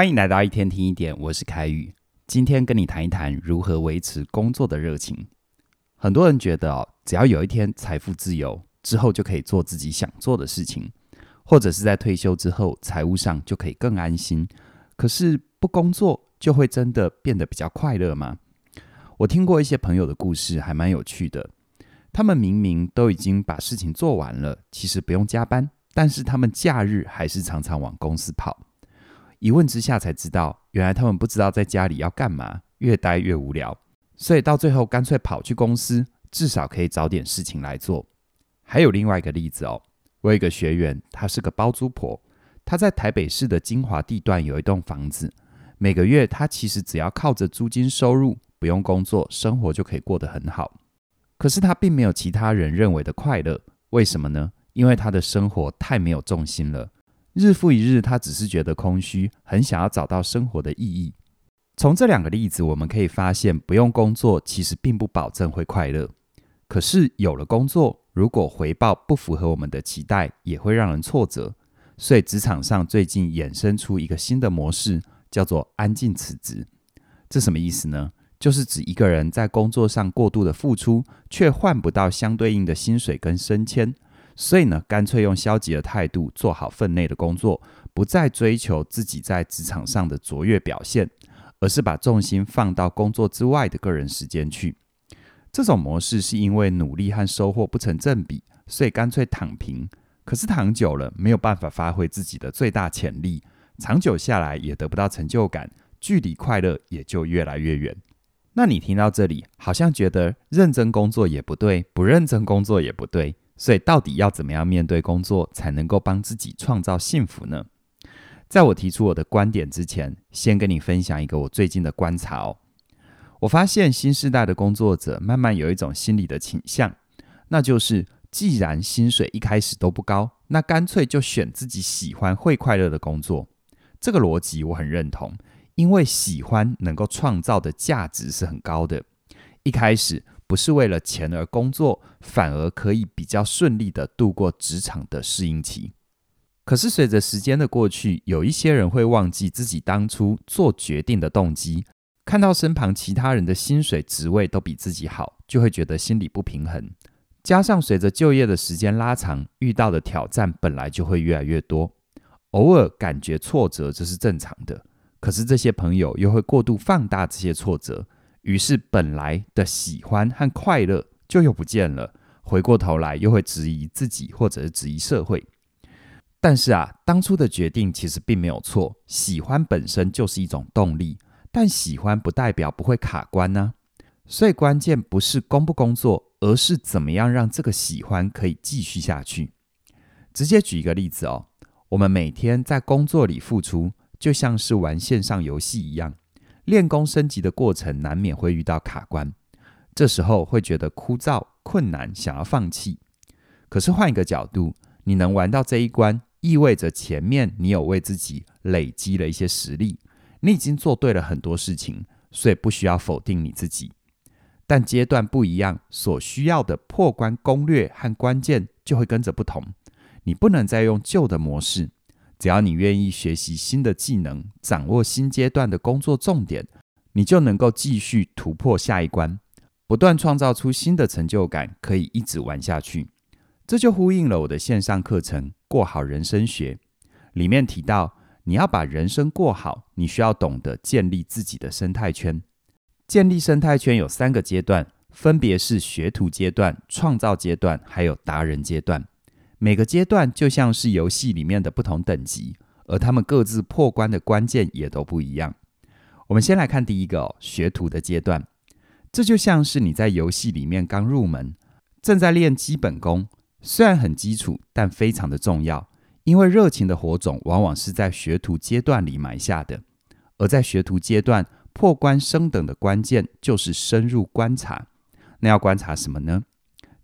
欢迎来到一天听一点，我是凯宇。今天跟你谈一谈如何维持工作的热情。很多人觉得哦，只要有一天财富自由之后，就可以做自己想做的事情，或者是在退休之后，财务上就可以更安心。可是不工作就会真的变得比较快乐吗？我听过一些朋友的故事，还蛮有趣的。他们明明都已经把事情做完了，其实不用加班，但是他们假日还是常常往公司跑。一问之下才知道，原来他们不知道在家里要干嘛，越待越无聊，所以到最后干脆跑去公司，至少可以找点事情来做。还有另外一个例子哦，我有一个学员，她是个包租婆，她在台北市的精华地段有一栋房子，每个月她其实只要靠着租金收入，不用工作，生活就可以过得很好。可是她并没有其他人认为的快乐，为什么呢？因为她的生活太没有重心了。日复一日，他只是觉得空虚，很想要找到生活的意义。从这两个例子，我们可以发现，不用工作其实并不保证会快乐。可是有了工作，如果回报不符合我们的期待，也会让人挫折。所以职场上最近衍生出一个新的模式，叫做“安静辞职”。这什么意思呢？就是指一个人在工作上过度的付出，却换不到相对应的薪水跟升迁。所以呢，干脆用消极的态度做好分内的工作，不再追求自己在职场上的卓越表现，而是把重心放到工作之外的个人时间去。这种模式是因为努力和收获不成正比，所以干脆躺平。可是躺久了，没有办法发挥自己的最大潜力，长久下来也得不到成就感，距离快乐也就越来越远。那你听到这里，好像觉得认真工作也不对，不认真工作也不对。所以，到底要怎么样面对工作，才能够帮自己创造幸福呢？在我提出我的观点之前，先跟你分享一个我最近的观察哦。我发现新时代的工作者慢慢有一种心理的倾向，那就是既然薪水一开始都不高，那干脆就选自己喜欢、会快乐的工作。这个逻辑我很认同，因为喜欢能够创造的价值是很高的。一开始。不是为了钱而工作，反而可以比较顺利地度过职场的适应期。可是随着时间的过去，有一些人会忘记自己当初做决定的动机，看到身旁其他人的薪水职位都比自己好，就会觉得心里不平衡。加上随着就业的时间拉长，遇到的挑战本来就会越来越多，偶尔感觉挫折这是正常的。可是这些朋友又会过度放大这些挫折。于是，本来的喜欢和快乐就又不见了。回过头来，又会质疑自己，或者是质疑社会。但是啊，当初的决定其实并没有错。喜欢本身就是一种动力，但喜欢不代表不会卡关呢。所以，关键不是工不工作，而是怎么样让这个喜欢可以继续下去。直接举一个例子哦，我们每天在工作里付出，就像是玩线上游戏一样。练功升级的过程难免会遇到卡关，这时候会觉得枯燥、困难，想要放弃。可是换一个角度，你能玩到这一关，意味着前面你有为自己累积了一些实力，你已经做对了很多事情，所以不需要否定你自己。但阶段不一样，所需要的破关攻略和关键就会跟着不同。你不能再用旧的模式。只要你愿意学习新的技能，掌握新阶段的工作重点，你就能够继续突破下一关，不断创造出新的成就感，可以一直玩下去。这就呼应了我的线上课程《过好人生学》里面提到，你要把人生过好，你需要懂得建立自己的生态圈。建立生态圈有三个阶段，分别是学徒阶段、创造阶段，还有达人阶段。每个阶段就像是游戏里面的不同等级，而他们各自破关的关键也都不一样。我们先来看第一个，学徒的阶段，这就像是你在游戏里面刚入门，正在练基本功，虽然很基础，但非常的重要，因为热情的火种往往是在学徒阶段里埋下的。而在学徒阶段破关升等的关键就是深入观察。那要观察什么呢？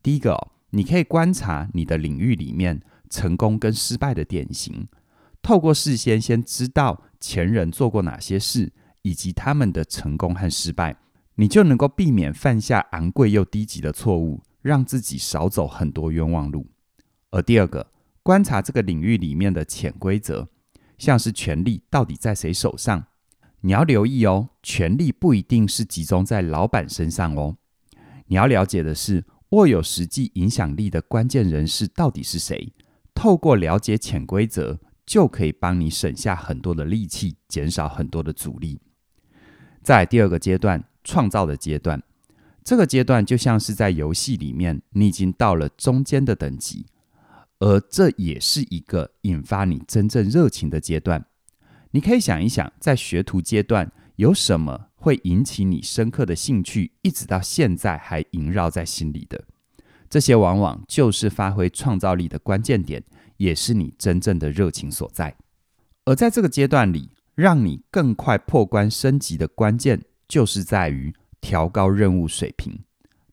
第一个。你可以观察你的领域里面成功跟失败的典型，透过事先先知道前人做过哪些事，以及他们的成功和失败，你就能够避免犯下昂贵又低级的错误，让自己少走很多冤枉路。而第二个，观察这个领域里面的潜规则，像是权力到底在谁手上？你要留意哦，权力不一定是集中在老板身上哦。你要了解的是，握有实际影响力的关键人士到底是谁？透过了解潜规则，就可以帮你省下很多的力气，减少很多的阻力。在第二个阶段，创造的阶段。这个阶段就像是在游戏里面，你已经到了中间的等级，而这也是一个引发你真正热情的阶段。你可以想一想，在学徒阶段有什么会引起你深刻的兴趣，一直到现在还萦绕在心里的？这些往往就是发挥创造力的关键点，也是你真正的热情所在。而在这个阶段里，让你更快破关升级的关键，就是在于。调高任务水平，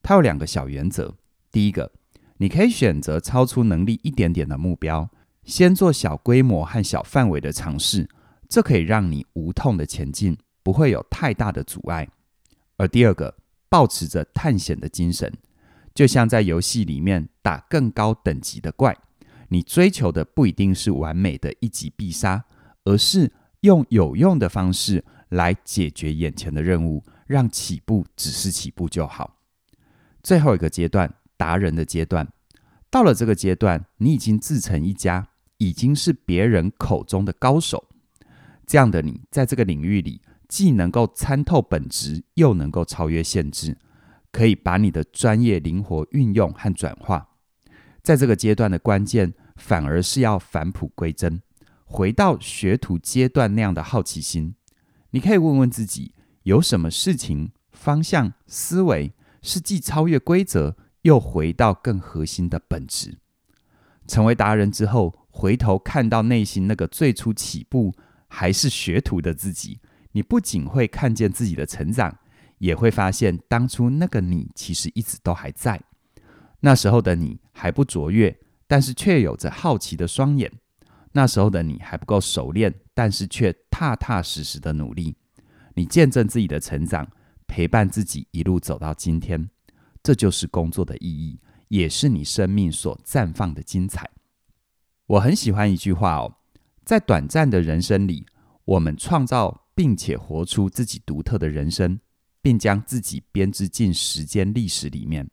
它有两个小原则。第一个，你可以选择超出能力一点点的目标，先做小规模和小范围的尝试，这可以让你无痛的前进，不会有太大的阻碍。而第二个，抱持着探险的精神，就像在游戏里面打更高等级的怪，你追求的不一定是完美的一击必杀，而是用有用的方式来解决眼前的任务。让起步只是起步就好。最后一个阶段，达人的阶段，到了这个阶段，你已经自成一家，已经是别人口中的高手。这样的你，在这个领域里，既能够参透本质，又能够超越限制，可以把你的专业灵活运用和转化。在这个阶段的关键，反而是要返璞归真，回到学徒阶段那样的好奇心。你可以问问自己。有什么事情、方向、思维是既超越规则，又回到更核心的本质？成为达人之后，回头看到内心那个最初起步还是学徒的自己，你不仅会看见自己的成长，也会发现当初那个你其实一直都还在。那时候的你还不卓越，但是却有着好奇的双眼；那时候的你还不够熟练，但是却踏踏实实的努力。你见证自己的成长，陪伴自己一路走到今天，这就是工作的意义，也是你生命所绽放的精彩。我很喜欢一句话哦，在短暂的人生里，我们创造并且活出自己独特的人生，并将自己编织进时间历史里面。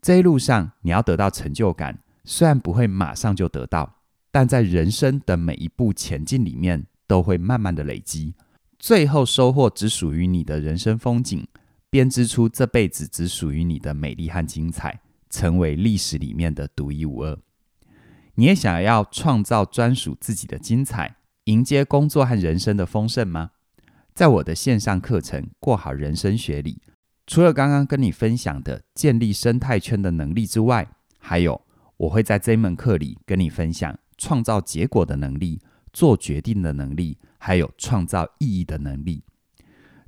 这一路上，你要得到成就感，虽然不会马上就得到，但在人生的每一步前进里面，都会慢慢的累积。最后收获只属于你的人生风景，编织出这辈子只属于你的美丽和精彩，成为历史里面的独一无二。你也想要创造专属自己的精彩，迎接工作和人生的丰盛吗？在我的线上课程《过好人生学》里，除了刚刚跟你分享的建立生态圈的能力之外，还有我会在这门课里跟你分享创造结果的能力。做决定的能力，还有创造意义的能力，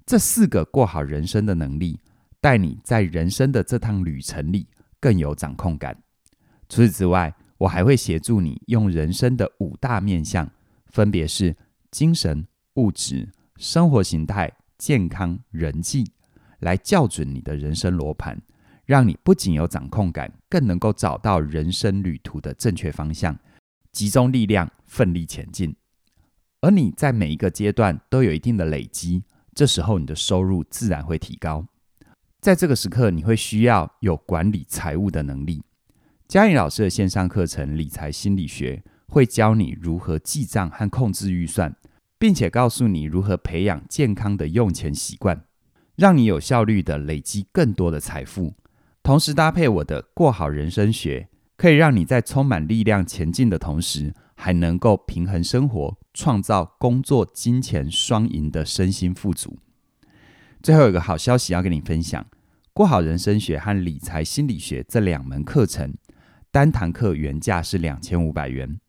这四个过好人生的能力，带你在人生的这趟旅程里更有掌控感。除此之外，我还会协助你用人生的五大面向，分别是精神、物质、生活形态、健康、人际，来校准你的人生罗盘，让你不仅有掌控感，更能够找到人生旅途的正确方向。集中力量，奋力前进。而你在每一个阶段都有一定的累积，这时候你的收入自然会提高。在这个时刻，你会需要有管理财务的能力。嘉颖老师的线上课程《理财心理学》会教你如何记账和控制预算，并且告诉你如何培养健康的用钱习惯，让你有效率地累积更多的财富。同时搭配我的《过好人生学》。可以让你在充满力量前进的同时，还能够平衡生活，创造工作、金钱双赢的身心富足。最后有一个好消息要跟你分享：过好人生学和理财心理学这两门课程，单堂课原价是两千五百元。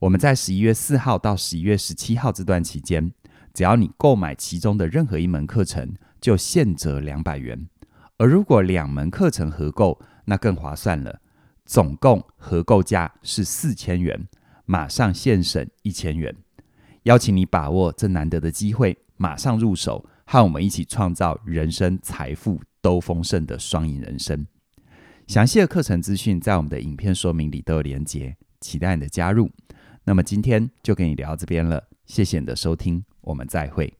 我们在十一月四号到十一月十七号这段期间，只要你购买其中的任何一门课程，就现折两百元。而如果两门课程合购，那更划算了。总共合购价是四千元，马上现省一千元。邀请你把握这难得的机会，马上入手，和我们一起创造人生财富都丰盛的双赢人生。详细的课程资讯在我们的影片说明里都有连结，期待你的加入。那么今天就跟你聊到这边了，谢谢你的收听，我们再会。